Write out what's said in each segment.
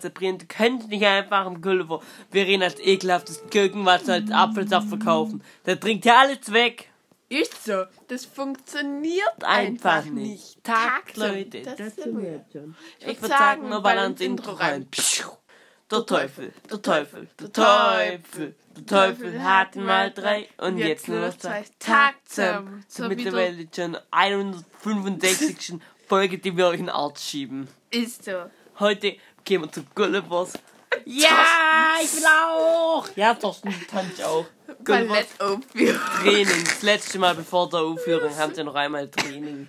Zerbrechen. Du könntest nicht einfach im Gulliver Verena als ekelhaftes Gurkenwasser als Apfelsaft verkaufen. Der trinkt ja alles weg. Ist so. Das funktioniert Einfach einfach, nicht. nicht. Tag, Tagsam. Leute. Das Das sind wir. jetzt schon. Ich würd würde sagen, wir ballern ins Intro rein. Pschuh. Der Teufel, der Teufel, der Teufel, der Teufel hatten mal drei und jetzt nur noch zwei. Tag zusammen. Zur mittlerweile schon 165. Folge, die wir euch in Arzt schieben. Ist so. Heute gehen wir zu Gullivers. Ja, ich will auch. Ja, Thorsten, du tanzt auch. Gullivers Ballettaufführung. Training. Das letzte Mal bevor der Aufführung haben sie noch einmal Training.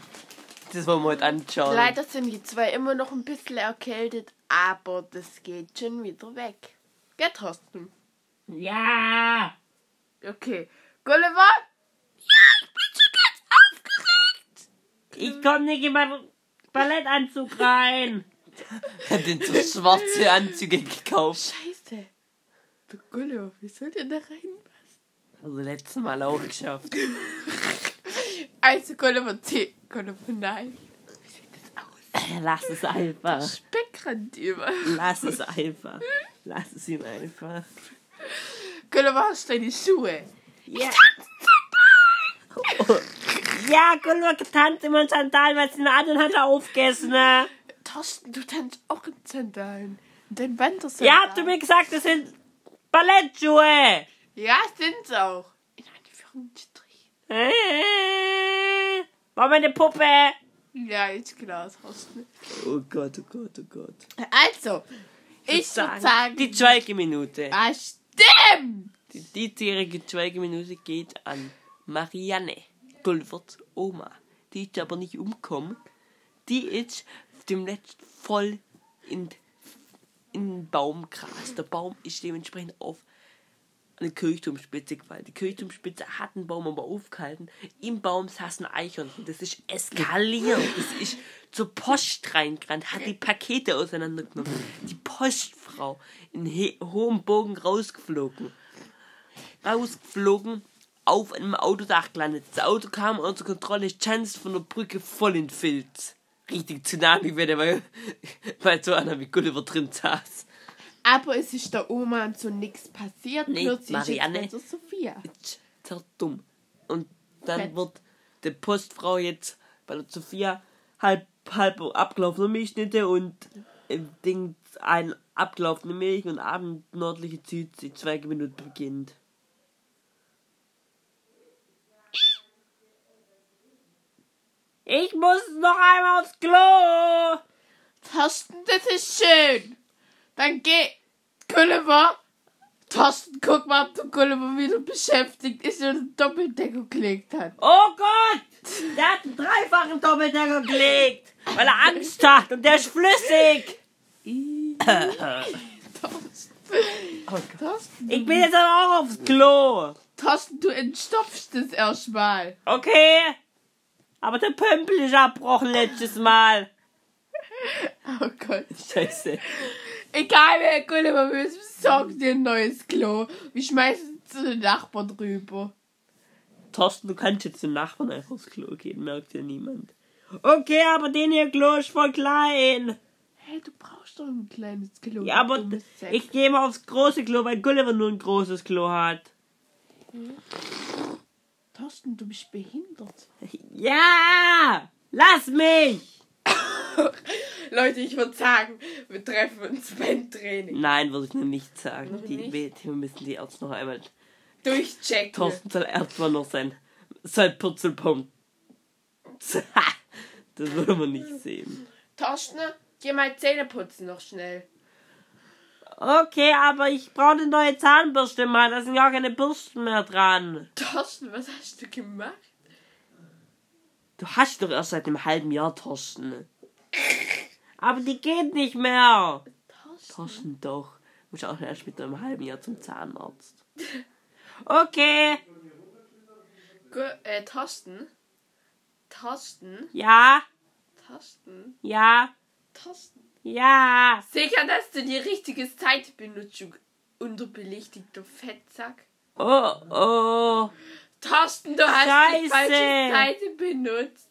Das wollen wir heute anschauen. Leider sind die zwei immer noch ein bisschen erkältet, aber das geht schon wieder weg. Gell, Thorsten? Ja. Okay. Gulliver? Ich komme nicht in meinen Ballettanzug rein. Hat den so schwarze Anzüge gekauft. Scheiße. Du Gulliver, wie soll der da reinpassen? Also letztes Mal auch geschafft. Also Gulliver 10. Gulliver nein. Lass es einfach. Speckrand über. Lass es einfach. Lass es ihm einfach. Gulliver, hast du deine Schuhe? Ja. Ja, Gulliver tanzt immer Sandalen, weil sie den anderen hat er aufgegessen. Ne? Thorsten, du tanzt auch in Sandalen. In deinen Wandersandalen. Ja, hast du mir gesagt, das sind Ballettschuhe. Ja, sind's auch. In Anführungsstrichen. Äh, War meine Puppe. Ja, ist klar, Thorsten. Oh Gott, oh Gott, oh Gott. Also, ich würde sagen... Die Schweigeminute. Ah, stimmt! Die diesjährige Schweigeminute geht an Marianne, Gulliverts Oma. Die ist aber nicht umgekommen. Die ist demnächst voll in, in den Baum. Der Baum ist dementsprechend auf eine Kirchturmspitze gefallen. Die Kirchturmspitze hat den Baum aber aufgehalten. Im Baum saß ein Eichhörnchen. Das ist eskaliert. Das ist zur Post reingerannt, hat die Pakete auseinandergenommen. Die Postfrau in he- hohem Bogen rausgeflogen rausgeflogen, auf einem Autodach gelandet. Das Auto kam unter Kontrolle, Chance von der Brücke voll in Filz. Richtig Tsunami wäre, weil, weil so einer wie Gulliver drin saß. Aber es ist der Oma und so nichts passiert. Nee, sie Marianne. ist jetzt der Sophia. Ist sehr dumm. Und dann Fett. wird die Postfrau jetzt bei der Sophia halb, halb abgelaufene Milchschnitte und im Ding ein abgelaufene Milch und abend nördliche Süd, die zwei Minuten beginnt. Ich muss noch einmal aufs Klo. Thorsten, das ist schön. Dann geh, Gulliver. Thorsten, guck mal, ob der Gulliver wieder beschäftigt ist und Doppeldecker gelegt hat. Oh Gott! Der hat einen dreifachen Doppeldecker gelegt, weil er Angst hat und der ist flüssig. Thorsten, Oh. Thorsten, Ich bin jetzt aber auch aufs Klo. Thorsten, du entstopfst das erstmal. Okay. Aber der Pömpel ist abbrochen letztes Mal. Oh Gott. Scheiße. Egal wer Gulliver will, besorg dir ein neues Klo. Wir schmeißen es zu den Nachbarn drüber. Thorsten, du kannst jetzt zum Nachbarn einfach aufs Klo gehen, merkt ja niemand. Okay, aber den hier Klo ist voll klein. Hey, du brauchst doch ein kleines Klo. Ja, aber ich gehe mal aufs große Klo, weil Gulliver nur ein großes Klo hat. Thorsten, du bist behindert. Ja! Lass mich! Leute, ich würde sagen, wir treffen uns beim Training. Nein, würde ich nur nicht sagen. Noch Die, nicht? wir wir müssen die Ärzte noch einmal. Durchchecken. Thorsten soll erstmal noch sein, sein Purzelbaum. Das wollen wir nicht sehen. Thorsten, geh mal Zähne putzen noch schnell. Okay, aber ich brauche eine neue Zahnbürste mal. Da sind gar keine Bürsten mehr dran. Thorsten, was hast du gemacht? Du hast doch erst seit einem halben Jahr Thorsten. Aber die geht nicht mehr. Thorsten. Thorsten doch. Muss auch erst mit einem halben Jahr zum Zahnarzt. Okay. Gu äh, Thorsten? Thorsten? Ja. Thorsten? Ja. Thorsten? Ja. Sicher, dass du die richtige Seite benutzt, du unterbelichtigter Fettsack. Oh, oh. Thorsten, du hast die Scheiße. falsche Seite benutzt.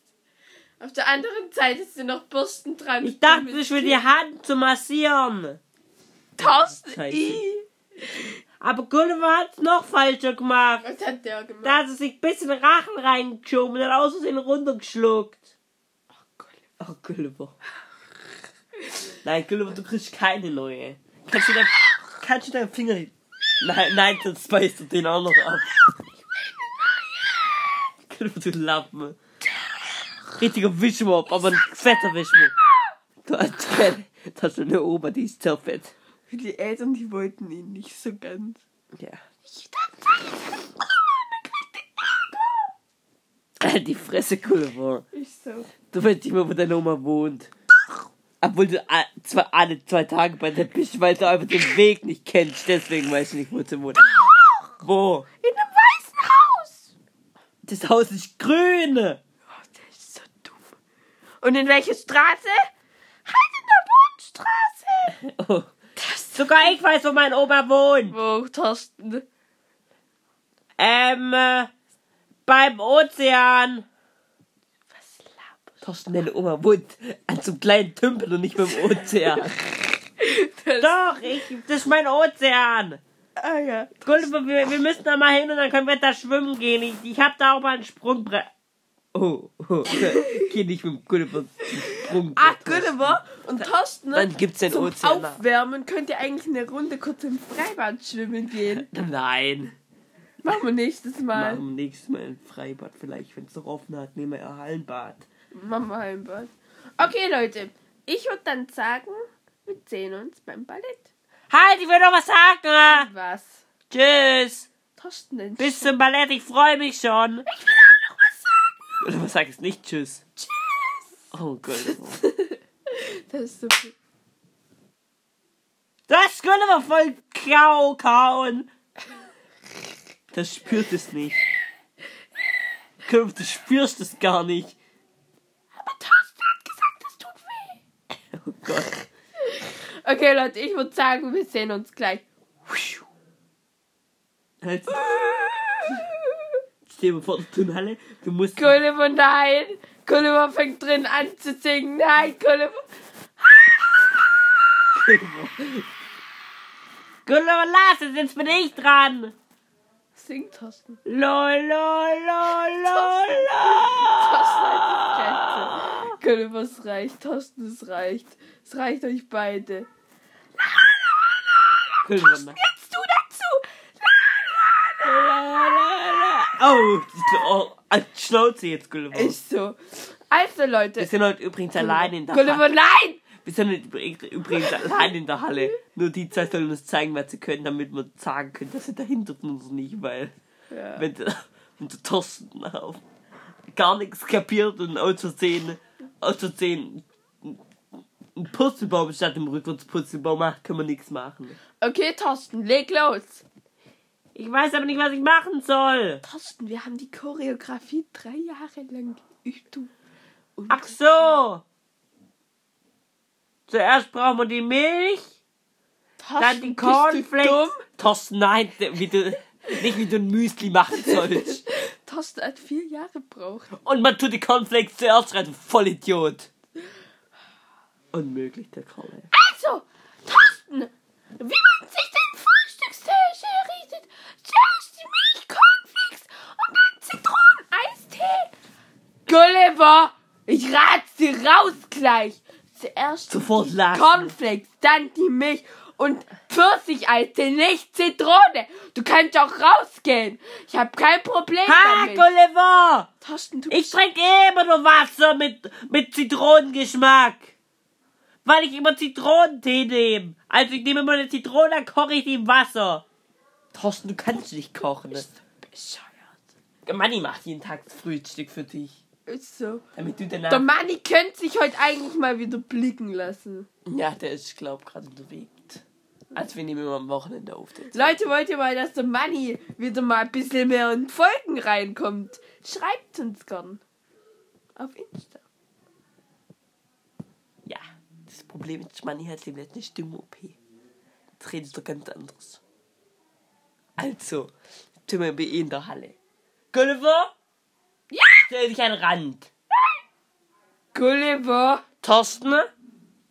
Auf der anderen Seite sind noch Bürsten dran. Ich dachte, ist für die Hand zu massieren. Thorsten, i. Aber Gulliver hat's noch falscher gemacht. Was hat der gemacht? Da hat er sich ein bisschen Rachen reingeschoben und hat aus Versehen runtergeschluckt. Oh, Gulliver. Nein, Gulliver, du kriegst keine neue. Kannst du, dein, kannst du deinen Finger... Nein, nein, sonst beißt du den auch noch ab. Gulliver, du Lappen. Richtiger Wischmob, aber ein fetter Wischmob. Du hast, du hast eine Oma, die ist sehr fett. Die Eltern, die wollten ihn nicht so ganz. Ja. Die Fresse, Gulliver. Ich so. Du weißt nicht mehr, wo deine Oma wohnt. Obwohl du zwei, alle zwei Tage bei der bist, weil du einfach den Weg nicht kennst. Deswegen weißt du nicht, wo sie wohnt. Wo? In einem weißen Haus. Das Haus ist grün. Oh, der ist so dumm. Und in welche Straße? Halt in der Wohnstraße. Oh. Das Sogar ich weiß, wo mein Opa wohnt. Wo, Thorsten? Ähm, äh, beim Ozean. Thorsten, deine Oma wohnt an so einem kleinen Tümpel und nicht beim Ozean. Doch, ich, das ist mein Ozean. Ah ja. Gulliver, wir, wir müssen da mal hin und dann können wir da schwimmen gehen. Ich, ich hab da auch mal ein Sprungbrett. Oh, oh. Geh nicht mit dem Gulliver zum Sprungbrett. Ah, Gulliver und Thorsten. Dann gibt's den zum Ozean. Aufwärmen könnt ihr eigentlich eine Runde kurz im Freibad schwimmen gehen. Nein. Machen wir nächstes Mal. Machen wir nächstes Mal ein Freibad. Vielleicht, wenn es noch offen hat, nehmen wir ein Hallenbad. Wir ein Bad. Okay, Leute. Ich würde dann sagen, wir sehen uns beim Ballett. Halt, ich will noch was sagen. Was? Tschüss. Thorsten denn? Bis zum Ballett, ich freue mich schon. Ich will auch noch was sagen. Oder was sagst du nicht? Tschüss. Tschüss. Oh Gulliver. Das ist so viel. Das Gulliver voll Kau kauen. Das spürt es nicht. Du spürst es gar nicht. Oh Gott. Okay, Leute, ich würde sagen, wir sehen uns gleich. Halt. Steh mal vor der Turnhalle. Du musst. Gulliver, nein. Gulliver fängt drin an zu singen. Nein, Gulliver. Gulliver, lass es, jetzt bin ich dran. Singt Thorsten. Lol, lol, lol, lol, Thorsten lol. hat Gulliver, es reicht. Thorsten, es reicht. Es reicht euch beide. Gulliver, nein. Jetzt du dazu. Oh, oh, als Schnauze jetzt, Gulliver. Ist so. Also, Leute. Wir sind heute übrigens allein in der Gulliver, Halle. nein! Wir sind heute übrigens- allein in der Halle. Nur die zwei sollen uns zeigen, was sie können, damit wir sagen können, dass sie dahinter uns nicht, weil Ja. wenn der, wenn der Thorsten auf gar nichts kapiert und aus Versehen, aus Versehen ein Purzelbaum statt dem Rückwärtspurzelbaum macht, können wir nichts machen. Okay, Thorsten, leg los. Ich weiß aber nicht, was ich machen soll. Thorsten, wir haben die Choreografie drei Jahre lang geübt. Ach so. Zuerst brauchen wir die Milch, Thorsten, dann die? Cornflakes. Thorsten, nein, wie du, nicht wie du ein Müsli machen sollst. Thorsten hat vier Jahre gebraucht. Und man tut die Cornflakes zuerst rein, du Vollidiot. Unmöglich, der Kerl. Also, Thorsten, wie man sich den Frühstückstisch errichtet. Zuerst die Milch, Cornflakes und dann Zitroneneistee. Gulliver, ich rat's dir raus gleich. Zuerst Sofort die lachen. Cornflakes, dann die Milch und Pfirsicheistee, nicht Zitrone. Du kannst auch rausgehen. Ich habe kein Problem Ha, damit. Gulliver! Thorsten, du Ich trinke immer nur Wasser mit, mit Zitronengeschmack. Weil ich immer Zitronentee nehme. Also ich nehme immer eine Zitrone, dann koche ich die im Wasser. Thorsten, du kannst nicht kochen. Ne? bescheuert. Manni macht jeden Tag das Frühstück für dich. Ist so. Damit du danach... Der Manni könnte sich heute eigentlich mal wieder blicken lassen. Ja, der ist, glaub, gerade unterwegs. Also wir nehmen immer am Wochenende auf. Leute, wollt ihr mal, dass der Manni wieder mal ein bisschen mehr in Folgen reinkommt? Schreibt uns gern. Auf Insta. Ja, das Problem ist, Manni hat dem letzten Stimme-OP. Jetzt redest du ganz anders. Also, jetzt sind wir bei in der Halle. Gulliver, Ja! stell dich an den Rand. Gulliver. Thorsten,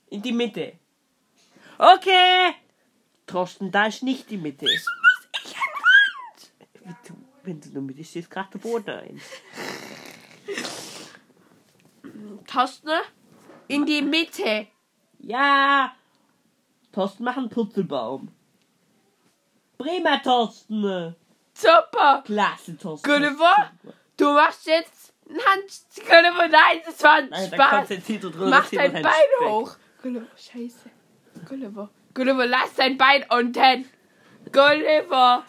in die Mitte. Okay, Thorsten, da ist nicht die Mitte. Wieso muss ich ein Rand? Wenn du, wenn du der Mitte stehst, gerade der Boden ein. Thorsten, in die Mitte. Ja! Thorsten, mach einen Purzelbaum. Prima, Thorsten! Super. Klasse, Thorsten. Gulliver, du machst jetzt ein Hand. Gulliver, nein, das war ein Nein, da Spaß. konzentriert du drüber. Mach dein Bein hoch. Gulliver, scheiße. Gulliver, Gulliver, lass dein Bein unten. Gulliver.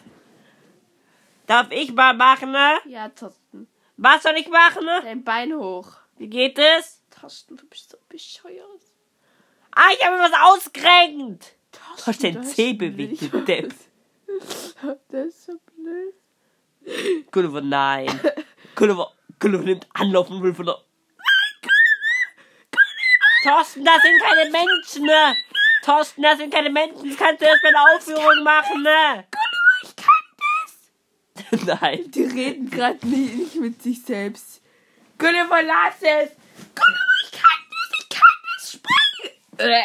Darf ich mal machen, ne? Ja, Thorsten, Was soll ich machen, ne? dein Bein hoch. Wie geht es? Thorsten, du bist so bescheuert. Ah, ich habe mir was ausgerenkt. Thorsten, Du hast hast Zeh bewegt, du Depp. Das ist so blöd. Gulliver, nein. Gulliver, Gulliver nimmt Anlauf und will von der... Thorsten, das sind keine Menschen, ne? Thorsten, das sind keine Menschen. Das kannst du erst bei der Aufführung machen, ne? Gulliver, ich kann das. Nein. Die reden gerade nicht, mit sich selbst. Gulliver, lass es. Gulliver, ich kann das, ich kann das springen. Äh.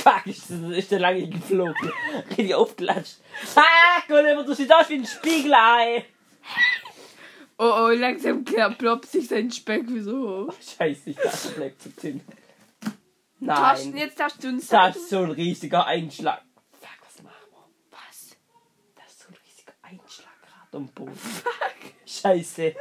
Fuck, ist, ist der lange geflogen. Richtig aufgelatscht. Ah, Gulliver, du siehst aus wie ein Spiegelei. Oh, oh, langsam ploppt sich sein Speck wie so hoch. Scheiße, ich dachte, bleibt zu Thorsten, Nein. jetzt darfst du uns Das sagen. ist so ein riesiger Einschlag. Fuck, was machen wir? Was? Das ist so ein riesiger Einschlag gerade am Boden. Scheiße.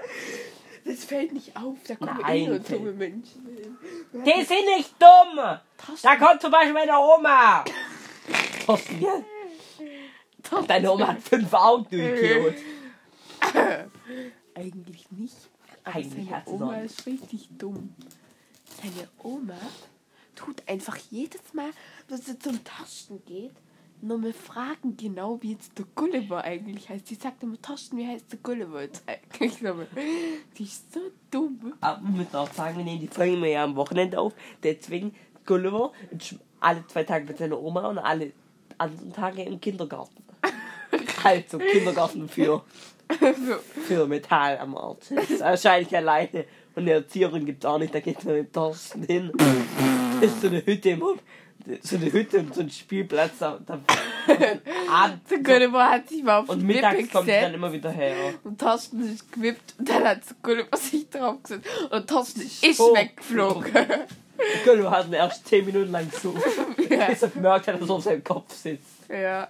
Das fällt nicht auf, da kommen Nein, eh nur dumme Menschen hin. Die sind nicht dumm. Thorsten, Da kommt zum Beispiel meine Oma. Thorsten, ja? Thorsten, Deine Oma hat fünf Augen, du Idiot. Eigentlich nicht. Eigentlich hat sie Oma ist richtig dumm. Seine Oma tut einfach jedes Mal, wenn sie zum Taschen geht, nur mal fragen genau, wie jetzt der Gulliver eigentlich heißt. Sie sagt immer, Taschen, wie heißt der Gulliver jetzt eigentlich? Die ist so dumm. Aber wir müssen auch sagen, wir nehmen die Folge immer ja am Wochenende auf. Deswegen Gulliver alle zwei Tage mit seiner Oma und alle anderen Tage im Kindergarten. Also Kindergarten für, so. für Metall am ist wahrscheinlich alleine. Und eine Erzieherin gibt es auch nicht, da geht man mit Thorsten hin. Das ist so eine Hütte im so eine Hütte und so ein Spielplatz. Da, da, Abend, Der Gulliver hat sich mal auf und den mittags kommt sie dann immer wieder her. und Thorsten ist gewippt und dann hat Gulliver sich draufgesetzt und Thorsten ist So. weggeflogen. Gulliver hat ihn erst 10 Minuten lang so, Ja. bis er gemerkt hat, dass er auf seinem Kopf sitzt. Ja.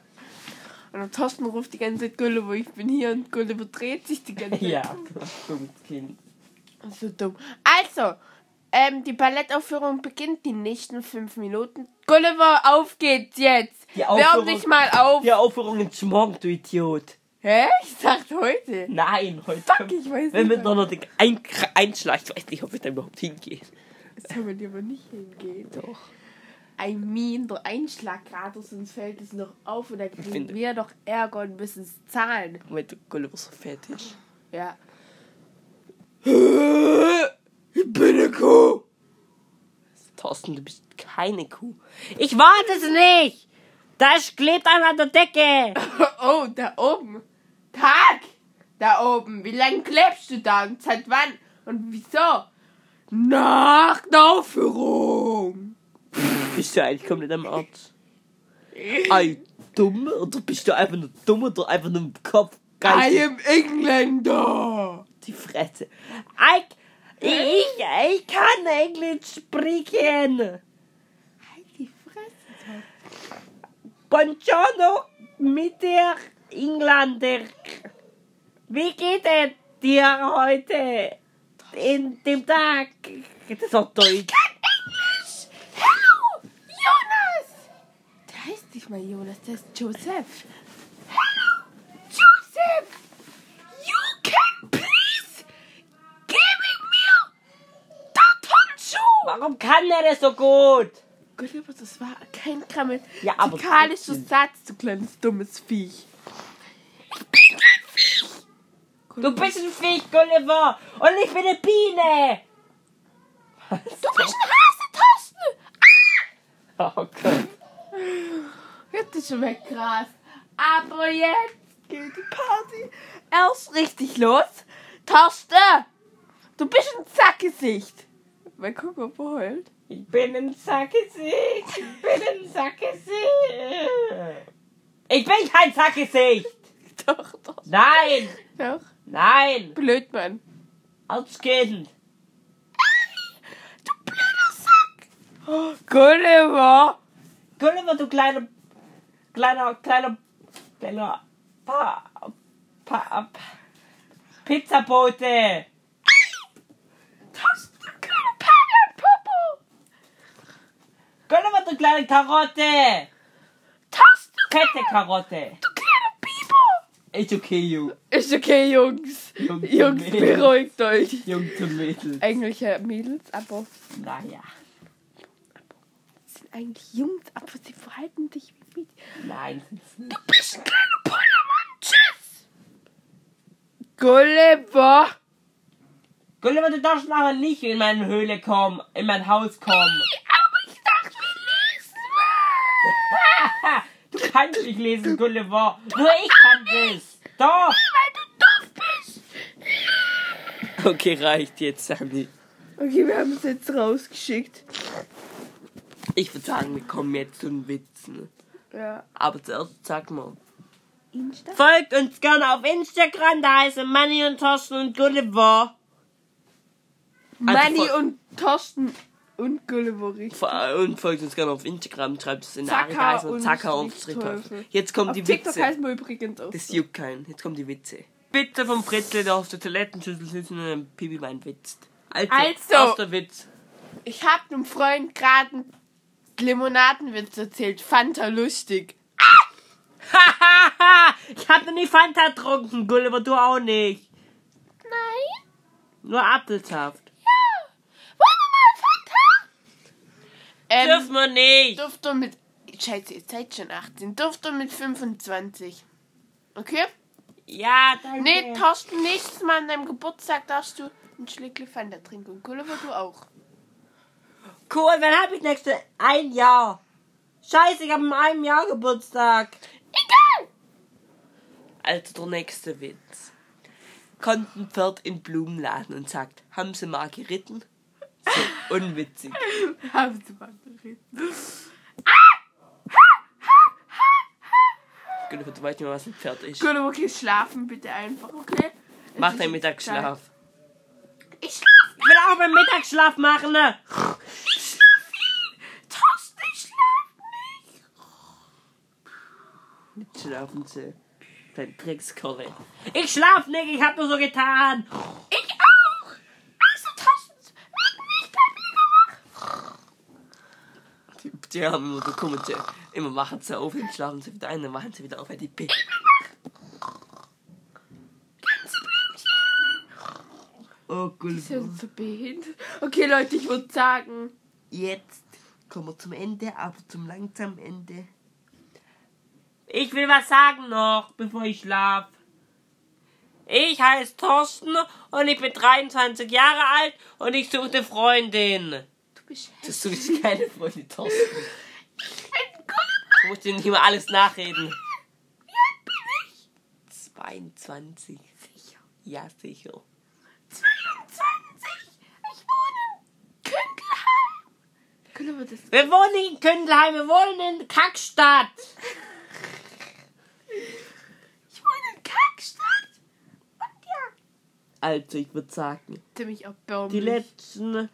Und Thorsten ruft die ganze Zeit Gulliver, ich bin hier und Gulliver dreht sich die ganze Zeit. Ja, dummes Kind. So dumm. Also, ähm, die Ballettaufführung beginnt die nächsten fünf Minuten. Gulliver, auf geht's jetzt. Die Wärm Aufführung- dich mal auf. Die Aufführung ist morgen, du Idiot. Hä? Ich dachte heute. Nein, heute. Fuck, ich weiß Wenn nicht. wir noch den Ein Einschlag, ich weiß nicht, ob wir da überhaupt hingehen. Das soll man dir aber nicht hingehen. Doch. Ein minder Einschlag gerade, sonst fällt es noch auf und dann kriegen finde- wir doch Ärger und müssen es zahlen. Der Gulliver so fett ist. Ja. Kuh. Thorsten, du bist keine Kuh. Ich warte es nicht. Das klebt einer an der Decke. Oh, da oben. Tag! Da oben. Wie lange klebst du da und seit wann? Und wieso? Nach der Aufführung. Bist du eigentlich komplett am Arzt? Ei, dumm? Oder bist du einfach nur dumm oder einfach nur im Kopf? I geistig? am Engländer. Die Fresse. Ich, ich, ich kann Englisch sprechen. Halt die Fresse. Buongiorno mit der Engländer. Wie geht es dir heute in dem Tag? Das ist auch Deutsch. Englisch. Hello, Jonas. Der heißt nicht mal Jonas, der ist Joseph. Hello, Joseph. Warum kann er das so gut? Gulliver, das war kein Ja, aber trotzdem. Satz, du kleines dummes Viech. Du bist ein Viech, Gulliver. Und ich bin eine Biene. Du bist ein Hase, Thorsten. Oh Gott. Jetzt ist schon weggerast. Aber jetzt geht die Party erst richtig los. Thorsten, du bist ein Zackgesicht. Ob er heult. Ich bin ein Sackgesicht. Ich bin ein Sackgesicht. Ich bin kein Sackgesicht. Doch, doch. Nein. Doch. Nein. Blöd, Mann. Als Kind. Du blöder Sack. Gulliver. Gulliver, du kleiner, kleiner, kleiner, kleiner, pa, pa, pa, Pizzabote. Das Gulliver, du kleine Karotte. Das du, Fette Karotte. du kleiner Biber. Ist okay, Jungs. Ist okay, Jungs. Jungs Jungs, Mädels. beruhigt euch. Jungs und Mädels. Eigentlich ja Mädels, aber Naja. sind eigentlich Jungs, aber sie verhalten sich wie Mädchen. Nein. Du bist ein kleiner Pollermann. Tschüss. Gulliver. Gulliver, du darfst nachher nicht in meine Höhle kommen, in mein Haus kommen. Aber ich dachte, wir lesen mal. du kannst nicht lesen, Gulliver. Nur ich kann das. Doch. Weil du doof bist. Okay, reicht jetzt, Sammy. Okay, wir haben es jetzt rausgeschickt. Ich würde sagen, wir kommen jetzt zu den Witzen. Ja. Aber zuerst sag mal. Insta? Folgt uns gerne auf Instagram, da heißen Manny und Thorsten und Gulliver. Manni voll- und Thorsten und. Vor- Und folgt uns gerne auf Instagram, schreibt es in der heißen und Zacker und Strichteufel. Strichteufel. Jetzt kommen Auf die TikTok Witze. heißen wir übrigens auch. Das juckt keinen. Jetzt kommen die Witze. Bitte vom Fritzle, der auf der Toilettenschüssel sitzt und einem Pipi-Wein witzt. Also, Also. erster Witz. Ich hab einem Freund gerade einen Limonadenwitz erzählt. Fand er lustig. Hahaha! ich hab noch nie Fanta getrunken, Gulliver, du auch nicht. Nein. Nur Apfelsaft. Ja. Wollen wir mal Fanta? Ähm, Dürfen wir nicht. Durft er mit. Scheiße, ihr seid schon 18. Durft er mit 25. Okay? Ja, danke. Nee, Thorsten, nächstes Mal an deinem Geburtstag darfst du ein Schlickle Fanta trinken. Und Gulliver, du auch. Cool, wann hab ich nächste? Ein Jahr. Scheiße, ich hab in einem Jahr Geburtstag. Egal! Also der nächste Witz. Kommt ein Pferd in den Blumenladen und sagt, haben Sie mal geritten? So unwitzig. Haben Sie mal. Gulliver, du weißt nicht mehr, was ein Pferd ist. Gulliver, geh schlafen bitte einfach, okay? Es Mach deinen Mittagsschlaf. Ich schlaf Ich will auch meinen Mittagsschlaf machen. Ne? Ich schlaf viel. Thorsten, ich schlaf nicht. Jetzt schlafen Sie. Dein Dreckskerle. Ich schlaf nicht, ich hab nur so getan. Ich auch. Also, Thorsten, werden nicht bei mir wach. Die, die haben immer, da kommen sie, immer machen sie auf, dann schlafen sie wieder ein, dann machen sie wieder auf, weil die P. Ganze Blümchen. Oh, Die Gulliver. sind so behindert. Okay, Leute, ich würde sagen, Jetzt kommen wir zum Ende, aber zum langsamen Ende. Ich will was sagen noch, bevor ich schlaf. Ich heiße Thorsten und ich bin 23 Jahre alt und ich suche eine Freundin. Du bist Du suchst keine Freundin, Thorsten. ein Gulliver. Du musst dir nicht immer alles nachreden. Wie alt bin ich? 22, sicher. Ja, sicher. 22. Ich wohne in Kündelheim. Gulliver, das Wir wohnen in Kündelheim, wir wohnen in Kackstadt. Ich wohne in Kackstadt. Und ja. Also, ich würde sagen, Ziemlich die erbärmlich. letzten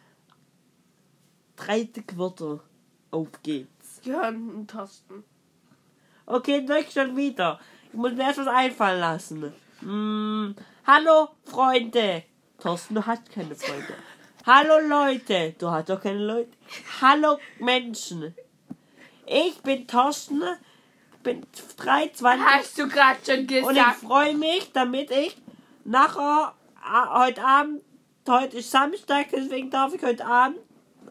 30 Wörter. Auf geht's. gehören Thorsten. Okay, durch schon wieder. Ich muss mir erst was einfallen lassen. Hm, hallo, Freunde. Thorsten, du hast keine Freunde. Hallo, Leute. Du hast doch keine Leute. Hallo, Menschen. Ich bin Thorsten, bin 23 Hast du gerade schon und ich gesagt? freue mich, damit ich nachher, a- heute Abend, heute ist Samstag, deswegen darf ich heute Abend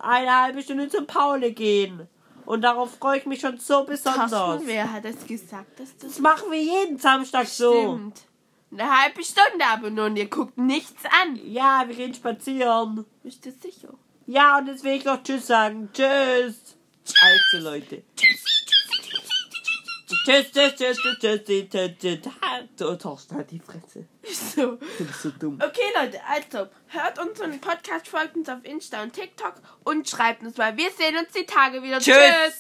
eine halbe Stunde zum Paule gehen. Und darauf freue ich mich schon so besonders. Thorsten, wer hat das gesagt, dass das Das machen wir jeden Samstag so. stimmt? Eine halbe Stunde aber nur und ihr guckt nichts an. Ja, wir gehen spazieren. Bist du sicher? Ja, und jetzt will ich noch Tschüss sagen. Tschüss. Also, Leute. Tschüssi, Tschüss, tschüss, tschüss, tschüss, tschüss, tschüss, tschüss, Thorsten, halt die Fresse. So. Du bist so dumm. Okay, Leute, also hört unseren Podcast, folgt uns auf Insta und TikTok und schreibt uns mal. Wir sehen uns die Tage wieder. Tschüss. Tschüss.